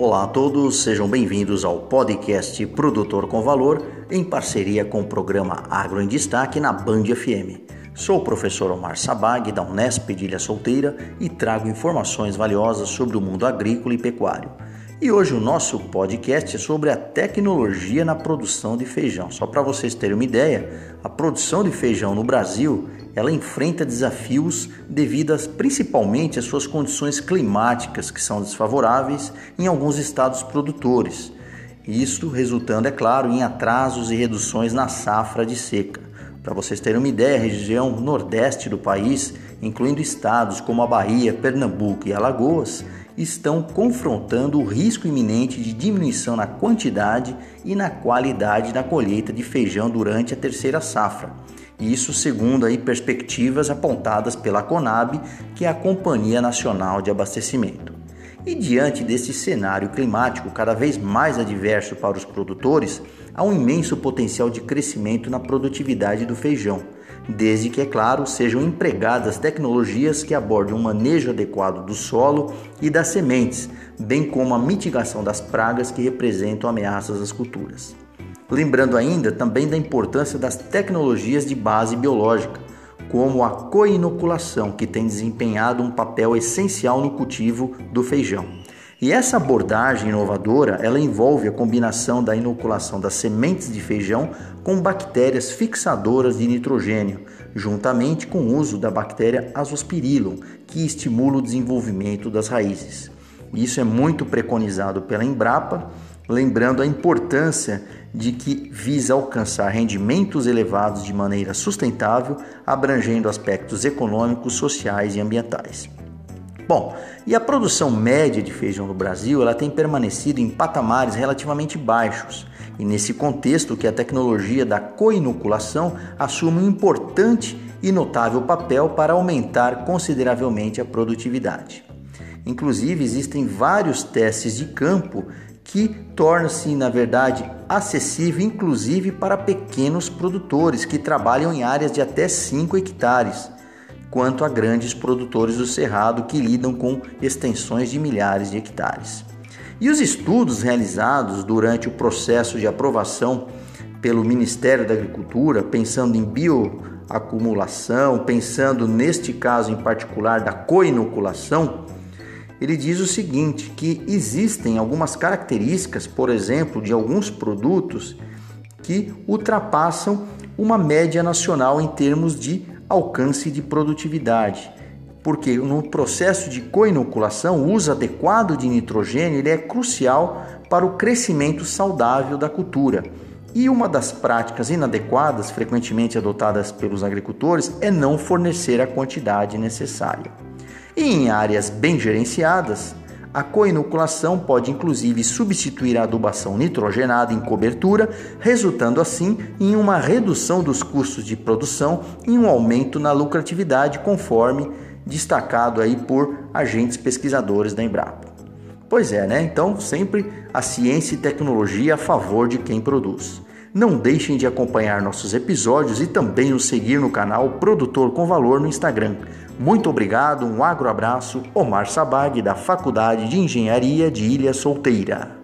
Olá a todos, sejam bem-vindos ao podcast Produtor com Valor, em parceria com o programa Agro em Destaque na Band FM. Sou o professor Omar Sabag, da Unesp de Ilha Solteira, e trago informações valiosas sobre o mundo agrícola e pecuário. E hoje o nosso podcast é sobre a tecnologia na produção de feijão. Só para vocês terem uma ideia, a produção de feijão no Brasil ela enfrenta desafios devido principalmente às suas condições climáticas que são desfavoráveis em alguns estados produtores. Isso resultando, é claro, em atrasos e reduções na safra de seca. Para vocês terem uma ideia, a região nordeste do país, incluindo estados como a Bahia, Pernambuco e Alagoas, estão confrontando o risco iminente de diminuição na quantidade e na qualidade da colheita de feijão durante a terceira safra. Isso segundo aí perspectivas apontadas pela Conab, que é a Companhia Nacional de Abastecimento. E diante desse cenário climático cada vez mais adverso para os produtores, há um imenso potencial de crescimento na produtividade do feijão, desde que, é claro, sejam empregadas tecnologias que abordem um manejo adequado do solo e das sementes, bem como a mitigação das pragas que representam ameaças às culturas. Lembrando ainda também da importância das tecnologias de base biológica, como a coinoculação, que tem desempenhado um papel essencial no cultivo do feijão. E essa abordagem inovadora, ela envolve a combinação da inoculação das sementes de feijão com bactérias fixadoras de nitrogênio, juntamente com o uso da bactéria Azospirillum, que estimula o desenvolvimento das raízes. Isso é muito preconizado pela Embrapa lembrando a importância de que visa alcançar rendimentos elevados de maneira sustentável, abrangendo aspectos econômicos, sociais e ambientais. Bom, e a produção média de feijão no Brasil ela tem permanecido em patamares relativamente baixos, e nesse contexto que a tecnologia da coinoculação assume um importante e notável papel para aumentar consideravelmente a produtividade. Inclusive, existem vários testes de campo que torna-se, na verdade, acessível inclusive para pequenos produtores que trabalham em áreas de até 5 hectares, quanto a grandes produtores do cerrado que lidam com extensões de milhares de hectares. E os estudos realizados durante o processo de aprovação pelo Ministério da Agricultura, pensando em bioacumulação, pensando neste caso em particular da coinoculação, ele diz o seguinte, que existem algumas características, por exemplo, de alguns produtos que ultrapassam uma média nacional em termos de alcance de produtividade. Porque no processo de coinoculação, o uso adequado de nitrogênio ele é crucial para o crescimento saudável da cultura. E uma das práticas inadequadas, frequentemente adotadas pelos agricultores, é não fornecer a quantidade necessária. E em áreas bem gerenciadas, a coinoculação pode inclusive substituir a adubação nitrogenada em cobertura, resultando assim em uma redução dos custos de produção e um aumento na lucratividade, conforme destacado aí por agentes pesquisadores da Embrapa. Pois é, né? Então, sempre a ciência e tecnologia a favor de quem produz. Não deixem de acompanhar nossos episódios e também nos seguir no canal Produtor com Valor no Instagram. Muito obrigado, um agroabraço, Omar Sabag, da Faculdade de Engenharia de Ilha Solteira.